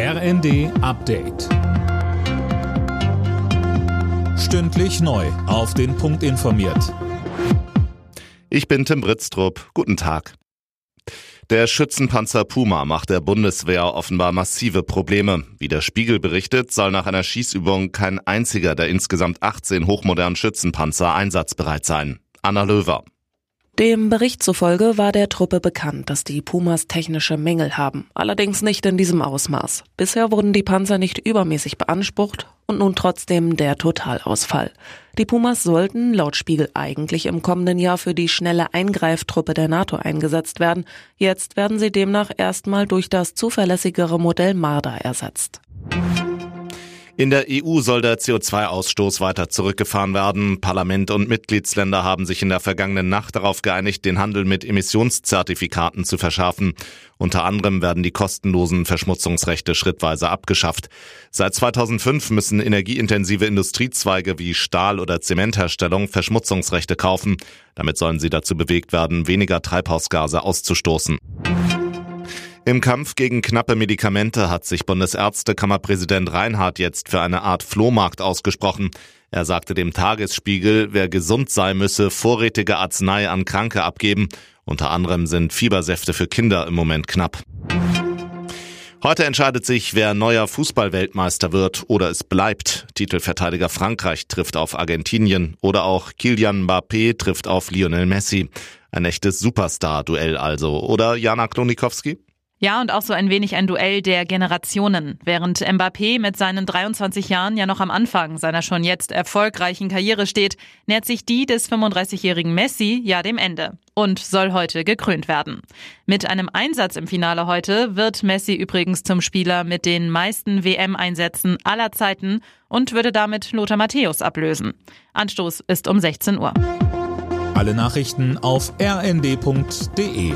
RND Update. Stündlich neu. Auf den Punkt informiert. Ich bin Tim Britztrup. Guten Tag. Der Schützenpanzer Puma macht der Bundeswehr offenbar massive Probleme. Wie der Spiegel berichtet, soll nach einer Schießübung kein einziger der insgesamt 18 hochmodernen Schützenpanzer einsatzbereit sein. Anna Löwer. Dem Bericht zufolge war der Truppe bekannt, dass die Pumas technische Mängel haben, allerdings nicht in diesem Ausmaß. Bisher wurden die Panzer nicht übermäßig beansprucht und nun trotzdem der Totalausfall. Die Pumas sollten laut Spiegel eigentlich im kommenden Jahr für die schnelle Eingreiftruppe der NATO eingesetzt werden. Jetzt werden sie demnach erstmal durch das zuverlässigere Modell Marder ersetzt. In der EU soll der CO2-Ausstoß weiter zurückgefahren werden. Parlament und Mitgliedsländer haben sich in der vergangenen Nacht darauf geeinigt, den Handel mit Emissionszertifikaten zu verschärfen. Unter anderem werden die kostenlosen Verschmutzungsrechte schrittweise abgeschafft. Seit 2005 müssen energieintensive Industriezweige wie Stahl- oder Zementherstellung Verschmutzungsrechte kaufen. Damit sollen sie dazu bewegt werden, weniger Treibhausgase auszustoßen. Im Kampf gegen knappe Medikamente hat sich Bundesärztekammerpräsident Reinhardt jetzt für eine Art Flohmarkt ausgesprochen. Er sagte dem Tagesspiegel, wer gesund sei, müsse vorrätige Arznei an Kranke abgeben. Unter anderem sind Fiebersäfte für Kinder im Moment knapp. Heute entscheidet sich, wer neuer Fußballweltmeister wird oder es bleibt. Titelverteidiger Frankreich trifft auf Argentinien oder auch Kilian Mbappé trifft auf Lionel Messi. Ein echtes Superstar-Duell also, oder Jana Klonikowski? Ja, und auch so ein wenig ein Duell der Generationen. Während Mbappé mit seinen 23 Jahren ja noch am Anfang seiner schon jetzt erfolgreichen Karriere steht, nähert sich die des 35-jährigen Messi ja dem Ende und soll heute gekrönt werden. Mit einem Einsatz im Finale heute wird Messi übrigens zum Spieler mit den meisten WM-Einsätzen aller Zeiten und würde damit Lothar Matthäus ablösen. Anstoß ist um 16 Uhr. Alle Nachrichten auf rnd.de